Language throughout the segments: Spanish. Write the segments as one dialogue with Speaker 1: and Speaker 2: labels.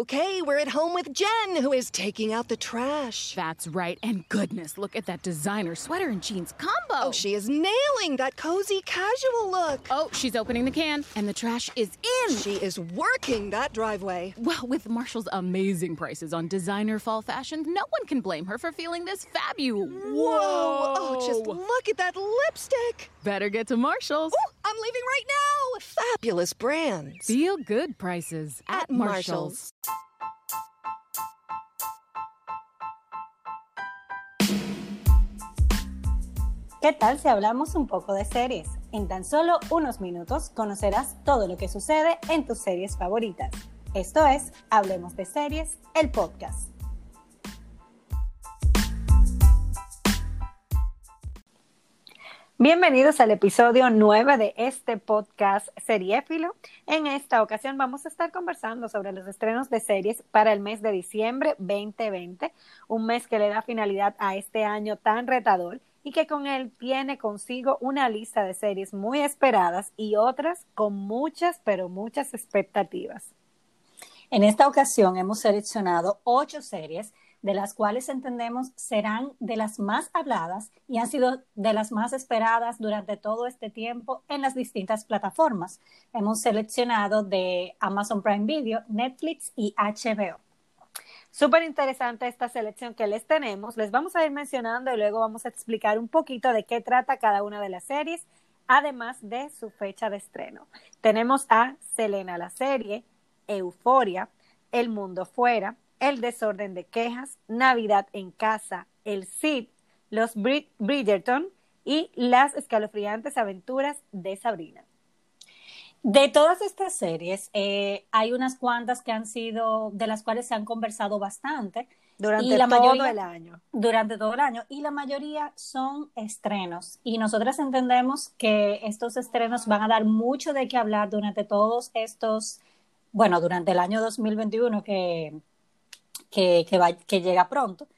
Speaker 1: Okay, we're at home with Jen, who is taking out the trash.
Speaker 2: That's right. And goodness, look at that designer sweater and jeans combo.
Speaker 1: Oh, she is nailing that cozy casual look.
Speaker 2: Oh, she's opening the can, and the trash is in.
Speaker 1: She is working that driveway.
Speaker 2: Well, with Marshall's amazing prices on designer fall fashions, no one can blame her for feeling this fabulous.
Speaker 1: Whoa! Oh, just look at that lipstick.
Speaker 2: Better get to Marshall's.
Speaker 1: Ooh, I'm leaving right now. Fabulous brands.
Speaker 2: Feel good prices at,
Speaker 1: At Marshall's.
Speaker 3: ¿Qué tal si hablamos un poco de series? En tan solo unos minutos conocerás todo lo que sucede en tus series favoritas. Esto es Hablemos de Series, el podcast. Bienvenidos al episodio 9 de este podcast Seriéfilo. En esta ocasión vamos a estar conversando sobre los estrenos de series para el mes de diciembre 2020, un mes que le da finalidad a este año tan retador y que con él tiene consigo una lista de series muy esperadas y otras con muchas, pero muchas expectativas. En esta ocasión hemos seleccionado ocho series de las cuales entendemos serán de las más habladas y han sido de las más esperadas durante todo este tiempo en las distintas plataformas. Hemos seleccionado de Amazon Prime Video, Netflix y HBO. Súper interesante esta selección que les tenemos. Les vamos a ir mencionando y luego vamos a explicar un poquito de qué trata cada una de las series, además de su fecha de estreno. Tenemos a Selena la serie, Euforia, El Mundo Fuera, El Desorden de Quejas, Navidad en Casa, El Cid, Los Brid Bridgerton y Las escalofriantes aventuras de Sabrina. De todas estas series, eh, hay unas cuantas que han sido, de las cuales se han conversado bastante.
Speaker 1: Durante
Speaker 3: y la
Speaker 1: todo
Speaker 3: mayoría-
Speaker 1: el año.
Speaker 3: Durante todo el año. Y la mayoría son estrenos. Y nosotras entendemos que estos estrenos van a dar mucho de qué hablar durante todos estos, bueno, durante el año 2021 que, que, que, va- que llega pronto.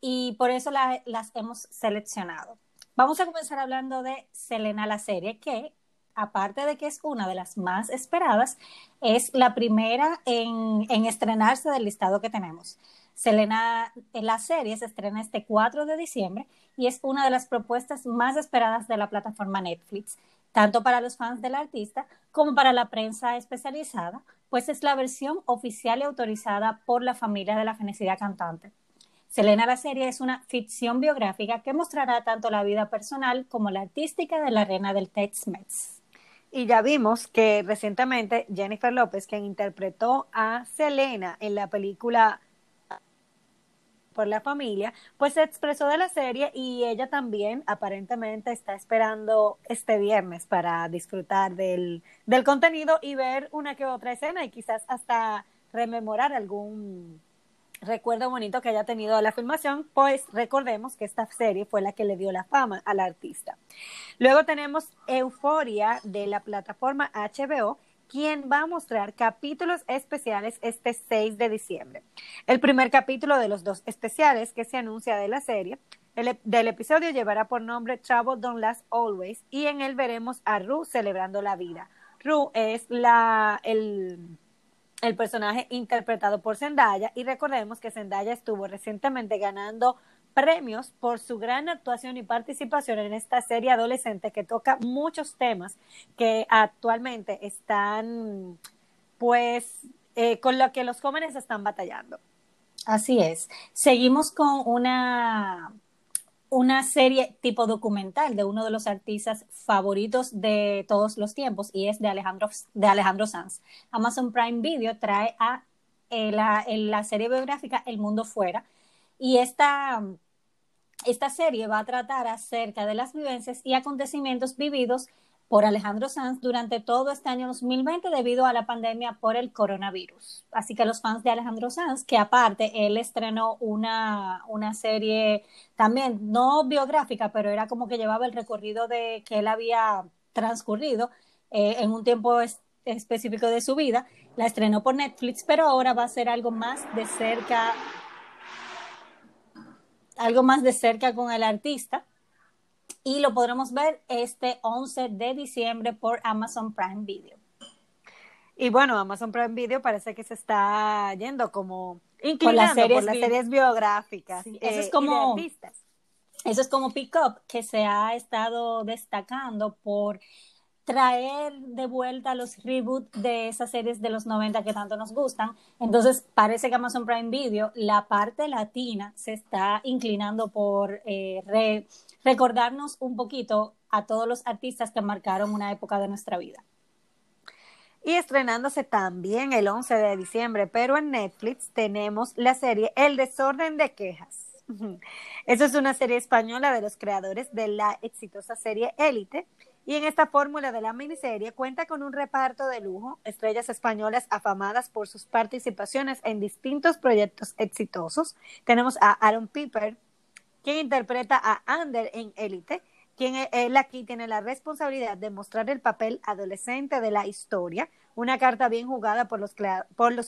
Speaker 3: Y por eso la- las hemos seleccionado. Vamos a comenzar hablando de Selena la serie, que aparte de que es una de las más esperadas, es la primera en, en estrenarse del listado que tenemos. Selena, en la serie se estrena este 4 de diciembre y es una de las propuestas más esperadas de la plataforma Netflix, tanto para los fans del artista como para la prensa especializada, pues es la versión oficial y autorizada por la familia de la fenecida cantante. Selena la serie es una ficción biográfica que mostrará tanto la vida personal como la artística de la reina del Tex-Mex. Y ya vimos que recientemente Jennifer López, quien interpretó a Selena en la película por la familia, pues se expresó de la serie y ella también aparentemente está esperando este viernes para disfrutar del, del contenido y ver una que otra escena y quizás hasta rememorar algún recuerdo bonito que haya tenido la filmación, pues recordemos que esta serie fue la que le dio la fama al artista. Luego tenemos Euforia de la plataforma HBO, quien va a mostrar capítulos especiales este 6 de diciembre. El primer capítulo de los dos especiales que se anuncia de la serie del episodio llevará por nombre Trouble Don't Last Always y en él veremos a Rue celebrando la vida. Rue es la, el, el personaje interpretado por Zendaya y recordemos que Zendaya estuvo recientemente ganando premios por su gran actuación y participación en esta serie adolescente que toca muchos temas que actualmente están pues eh, con lo que los jóvenes están batallando. Así es. Seguimos con una una serie tipo documental de uno de los artistas favoritos de todos los tiempos y es de Alejandro, de Alejandro Sanz. Amazon Prime Video trae a eh, la, la serie biográfica El Mundo Fuera y esta, esta serie va a tratar acerca de las vivencias y acontecimientos vividos por Alejandro Sanz durante todo este año 2020 debido a la pandemia por el coronavirus. Así que los fans de Alejandro Sanz, que aparte él estrenó una, una serie también no biográfica, pero era como que llevaba el recorrido de que él había transcurrido eh, en un tiempo es- específico de su vida, la estrenó por Netflix, pero ahora va a ser algo más de cerca, algo más de cerca con el artista y lo podremos ver este 11 de diciembre por Amazon Prime Video.
Speaker 4: Y bueno, Amazon Prime Video parece que se está yendo como inclinando por las series, biográficas.
Speaker 3: eso es eh, como eso es como Pick Up, que se ha estado destacando por traer de vuelta los reboots de esas series de los 90 que tanto nos gustan. Entonces, parece que Amazon Prime Video, la parte latina, se está inclinando por eh, recordarnos un poquito a todos los artistas que marcaron una época de nuestra vida.
Speaker 4: Y estrenándose también el 11 de diciembre, pero en Netflix tenemos la serie El desorden de quejas. Esa es una serie española de los creadores de la exitosa serie Élite. Y en esta fórmula de la miniserie cuenta con un reparto de lujo, estrellas españolas afamadas por sus participaciones en distintos proyectos exitosos. Tenemos a Aaron Piper, quien interpreta a Ander en Élite, quien e-, él aquí tiene la responsabilidad de mostrar el papel adolescente de la historia, una carta bien jugada por los,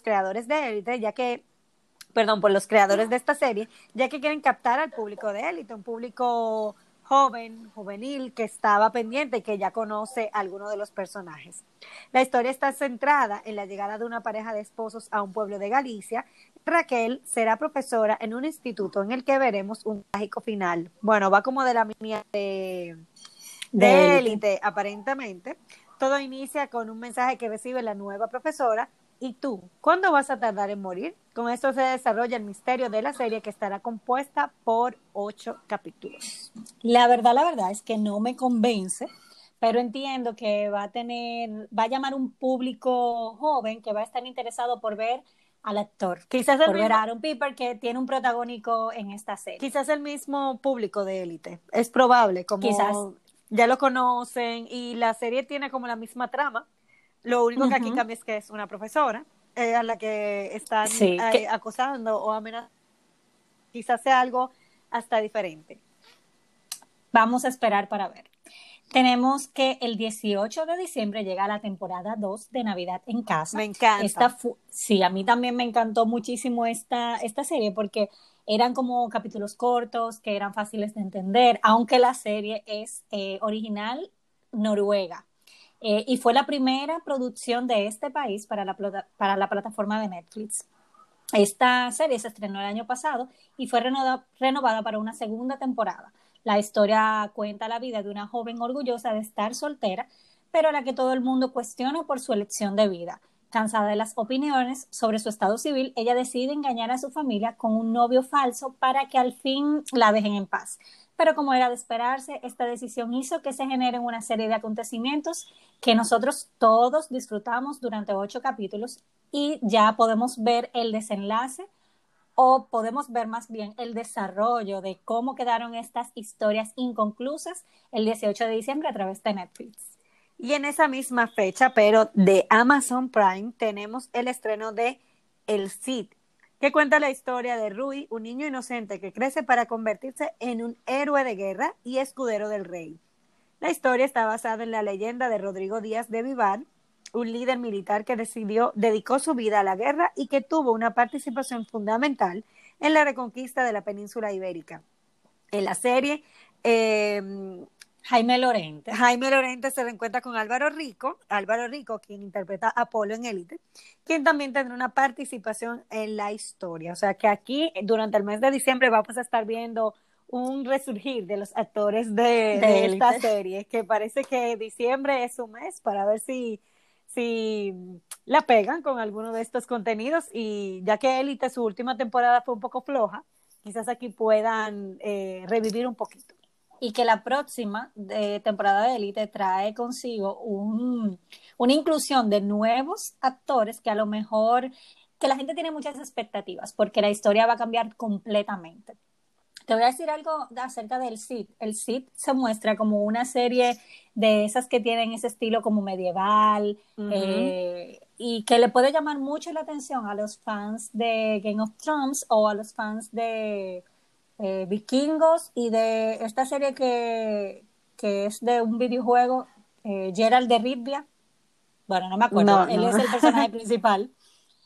Speaker 4: creadores de Élite, ya que, perdón, por los creadores de esta serie, ya que quieren captar al público de Élite, un público joven, juvenil, que estaba pendiente y que ya conoce alguno de los personajes. La historia está centrada en la llegada de una pareja de esposos a un pueblo de Galicia Raquel será profesora en un instituto en el que veremos un trágico final. Bueno, va como de la línea de, de élite, aparentemente. Todo inicia con un mensaje que recibe la nueva profesora. ¿Y tú? ¿Cuándo vas a tardar en morir? Con esto se desarrolla el misterio de la serie que estará compuesta por ocho capítulos.
Speaker 3: La verdad, la verdad es que no me convence, pero entiendo que va a tener, va a llamar un público joven que va a estar interesado por ver al actor. Quizás el por mismo, ver Aaron Piper que tiene un protagónico en esta serie.
Speaker 4: Quizás el mismo público de élite. Es probable, como quizás. ya lo conocen y la serie tiene como la misma trama. Lo único que aquí cambia es que es una profesora eh, a la que están eh, acosando o amenazando. Quizás sea algo hasta diferente.
Speaker 3: Vamos a esperar para ver. Tenemos que el 18 de diciembre llega la temporada 2 de Navidad en casa.
Speaker 4: Me encanta.
Speaker 3: Esta sí, a mí también me encantó muchísimo esta, esta serie porque eran como capítulos cortos que eran fáciles de entender, aunque la serie es eh, original noruega. Eh, y fue la primera producción de este país para la, para la plataforma de Netflix. Esta serie se estrenó el año pasado y fue renovada para una segunda temporada. La historia cuenta la vida de una joven orgullosa de estar soltera, pero a la que todo el mundo cuestiona por su elección de vida. Cansada de las opiniones sobre su estado civil, ella decide engañar a su familia con un novio falso para que al fin la dejen en paz. Pero como era de esperarse, esta decisión hizo que se generen una serie de acontecimientos que nosotros todos disfrutamos durante ocho capítulos y ya podemos ver el desenlace o podemos ver más bien el desarrollo de cómo quedaron estas historias inconclusas el 18 de diciembre a través de Netflix.
Speaker 4: Y en esa misma fecha, pero de Amazon Prime, tenemos el estreno de El Cid, que cuenta la historia de Rui, un niño inocente que crece para convertirse en un héroe de guerra y escudero del rey. La historia está basada en la leyenda de Rodrigo Díaz de Vivar, un líder militar que decidió, dedicó su vida a la guerra y que tuvo una participación fundamental en la reconquista de la península ibérica. En la serie, em,
Speaker 3: Jaime Lorente.
Speaker 4: Jaime Lorente se reencuentra con Álvaro Rico, Álvaro Rico, quien interpreta a Apolo en Élite, quien también tendrá una participación en la historia. O sea que aquí, durante el mes de diciembre, vamos a estar viendo un resurgir de los actores de, de esta serie, que parece que diciembre es su mes para ver si si la pegan con alguno de estos contenidos y ya que Élite su última temporada fue un poco floja, quizás aquí puedan eh, revivir un poquito.
Speaker 3: Y que la próxima eh, temporada de Élite trae consigo un, una inclusión de nuevos actores que a lo mejor que la gente tiene muchas expectativas porque la historia va a cambiar completamente. Te voy a decir algo acerca del Cid. El Cid se muestra como una serie de esas que tienen ese estilo como medieval eh, y que le puede llamar mucho la atención a los fans de Game of Thrones o a los fans de eh, Vikingos y de esta serie que, que es de un videojuego, eh, Gerald de Rivia. Bueno, no me acuerdo, él es el personaje principal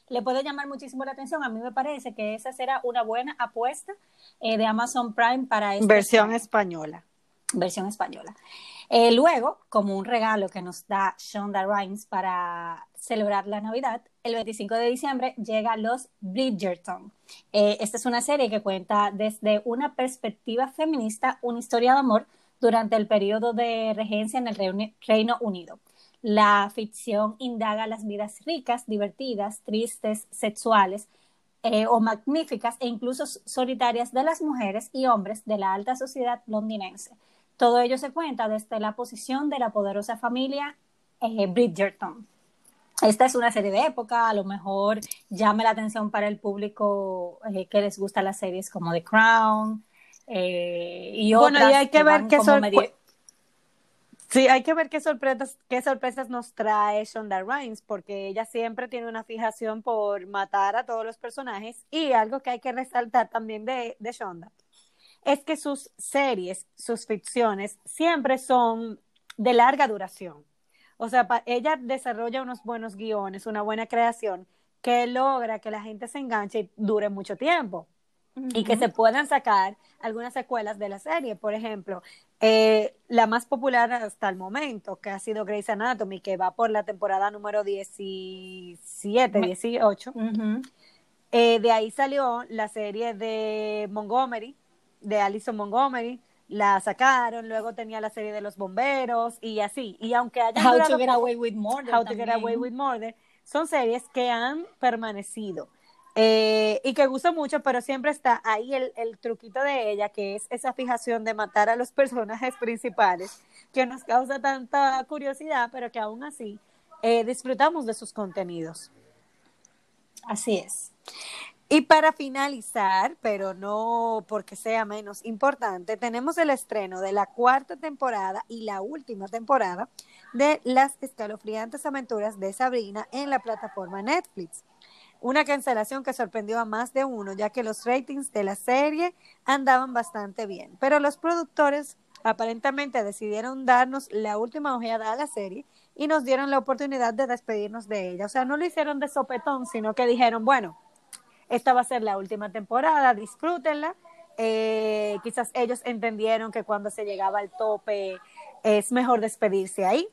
Speaker 3: le puede llamar muchísimo la atención. A mí me parece que esa será una buena apuesta de Amazon Prime para esta
Speaker 4: versión española.
Speaker 3: versión española. Eh, luego, como un regalo que nos da Shonda Rhimes para celebrar la Navidad, el 25 de diciembre llega Los Bridgerton. Eh, esta es una serie que cuenta desde una perspectiva feminista una historia de amor durante el periodo de regencia en el Reino Unido. La ficción indaga las vidas ricas, divertidas, tristes, sexuales eh, o magníficas e incluso solitarias de las mujeres y hombres de la alta sociedad londinense. Todo ello se cuenta desde la posición de la poderosa familia eh, Bridgerton. Esta es una serie de época, a lo mejor llame la atención para el público eh, que les gusta las series como The Crown y
Speaker 4: bueno,
Speaker 3: otras.
Speaker 4: y hay que, ver qué son.
Speaker 3: medio...
Speaker 4: Sí, hay que ver qué sorpresas, qué sorpresas nos trae Shonda Rhimes, porque ella siempre tiene una fijación por matar a todos los personajes. Y algo que hay que resaltar también de, de Shonda es que sus series, sus ficciones, siempre son de larga duración. O sea, ella desarrolla unos buenos guiones, una buena creación que logra que la gente se enganche y dure mucho tiempo y que se puedan sacar algunas secuelas de la serie. Por ejemplo, eh, la más popular hasta el momento, que ha sido Grey's Anatomy, que va por la temporada número 17, 18. Eh, de ahí salió la serie de Montgomery, de Alison Montgomery. La sacaron, luego tenía la serie de los bomberos y así. Y aunque haya
Speaker 3: How to Get Away with Murder.
Speaker 4: How to Get Away with Murder, son series que han permanecido. Eh, y que gusta mucho, pero siempre está ahí el, el, truquito de ella, que es esa fijación de matar a los personajes principales, que nos causa tanta curiosidad, pero que aún así eh, disfrutamos de sus contenidos.
Speaker 3: Así es.
Speaker 4: Y para finalizar, pero no porque sea menos importante, tenemos el estreno de la cuarta temporada y la última temporada de las escalofriantes aventuras de Sabrina en la plataforma Netflix. Una cancelación que sorprendió a más de uno, ya que los ratings de la serie andaban bastante bien. Pero los productores aparentemente decidieron darnos la última ojeada a la serie y nos dieron la oportunidad de despedirnos de ella. O sea, no lo hicieron de sopetón, sino que dijeron, bueno, esta va a ser la última temporada, disfrútenla. Eh, quizás ellos entendieron que cuando se llegaba al tope es mejor despedirse ahí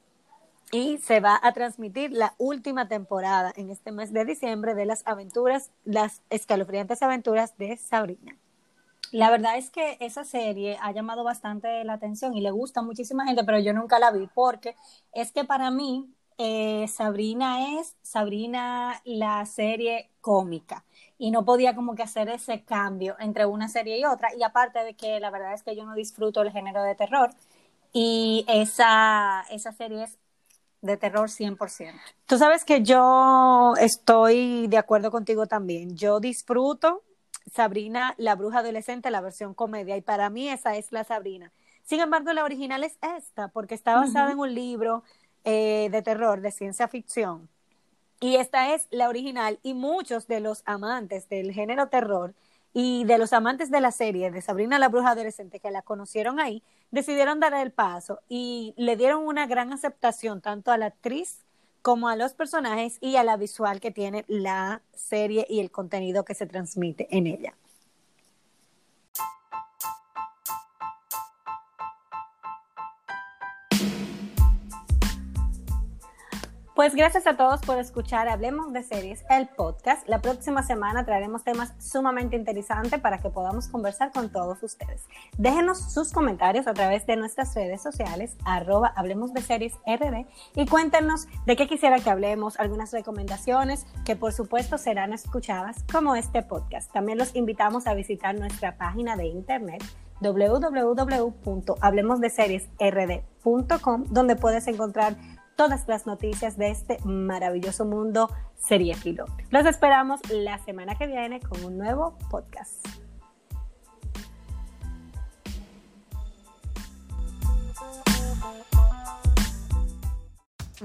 Speaker 4: y se va a transmitir la última temporada en este mes de diciembre de las aventuras, las escalofriantes aventuras de Sabrina.
Speaker 3: La verdad es que esa serie ha llamado bastante la atención y le gusta muchísima gente, pero yo nunca la vi porque es que para mí eh, Sabrina es Sabrina la serie cómica y no podía como que hacer ese cambio entre una serie y otra y aparte de que la verdad es que yo no disfruto el género de terror y esa, esa serie es de terror 100%.
Speaker 4: Tú sabes que yo estoy de acuerdo contigo también. Yo disfruto Sabrina, la bruja adolescente, la versión comedia, y para mí esa es la Sabrina. Sin embargo, la original es esta, porque está basada uh -huh. en un libro eh, de terror, de ciencia ficción. Y esta es la original, y muchos de los amantes del género terror y de los amantes de la serie de Sabrina la Bruja Adolescente que la conocieron ahí, decidieron dar el paso y le dieron una gran aceptación tanto a la actriz como a los personajes y a la visual que tiene la serie y el contenido que se transmite en ella. Pues gracias a todos por escuchar Hablemos de Series, el podcast. La próxima semana traeremos temas sumamente interesantes para que podamos conversar con todos ustedes. Déjenos sus comentarios a través de nuestras redes sociales, arroba Hablemos de Series RD, y cuéntenos de qué quisiera que hablemos, algunas recomendaciones que por supuesto serán escuchadas como este podcast. También los invitamos a visitar nuestra página de internet www.hablemosdeseriesrd.com donde puedes encontrar todas las noticias de este maravilloso mundo seriéfilo. Los esperamos la semana que viene con un nuevo podcast.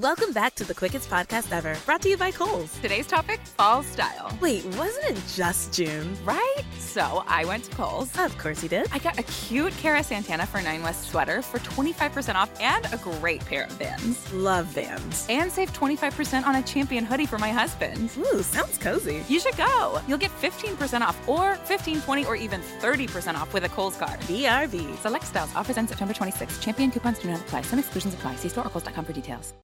Speaker 5: Welcome back to the quickest podcast ever, brought to you by Kohl's.
Speaker 6: Today's topic fall style.
Speaker 5: Wait, wasn't it just June?
Speaker 6: Right? So I went to Kohl's.
Speaker 5: Of course you did.
Speaker 6: I got a cute Cara Santana for 9 West sweater for 25% off and a great pair of Vans.
Speaker 5: Love Vans.
Speaker 6: And save 25% on a Champion hoodie for my husband.
Speaker 5: Ooh, sounds cozy.
Speaker 6: You should go. You'll get 15% off or 15, 20, or even 30% off with a Kohl's card.
Speaker 5: BRB.
Speaker 6: Select styles. Offers end September 26th. Champion coupons do not apply. Some exclusions apply. See store or kohls.com for details.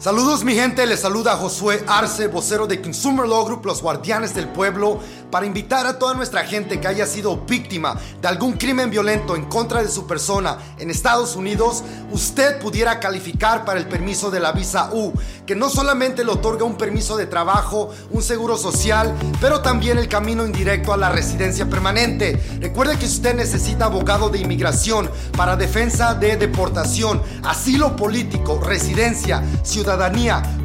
Speaker 7: Saludos mi gente, les saluda Josué Arce, vocero de Consumer Law Group, los guardianes del pueblo, para invitar a toda nuestra gente que haya sido víctima de algún crimen violento en contra de su persona en Estados Unidos, usted pudiera calificar para el permiso de la visa U, que no solamente le otorga un permiso de trabajo, un seguro social, pero también el camino indirecto a la residencia permanente. Recuerde que usted necesita abogado de inmigración para defensa de deportación, asilo político, residencia, ciudadanía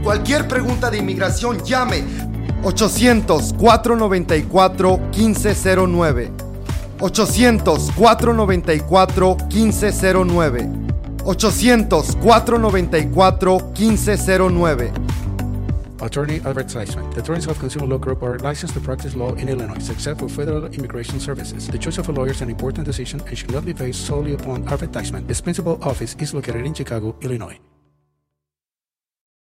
Speaker 7: Cualquier pregunta de inmigración, llame 800-494-1509. 800-494-1509. 800-494-1509.
Speaker 8: Attorney Advertisement. The attorneys of Consumer Law Group are licensed to practice law in Illinois, except for federal immigration services. The choice of a lawyer is an important decision and should not be based solely upon advertisement. Its principal office is located in Chicago, Illinois.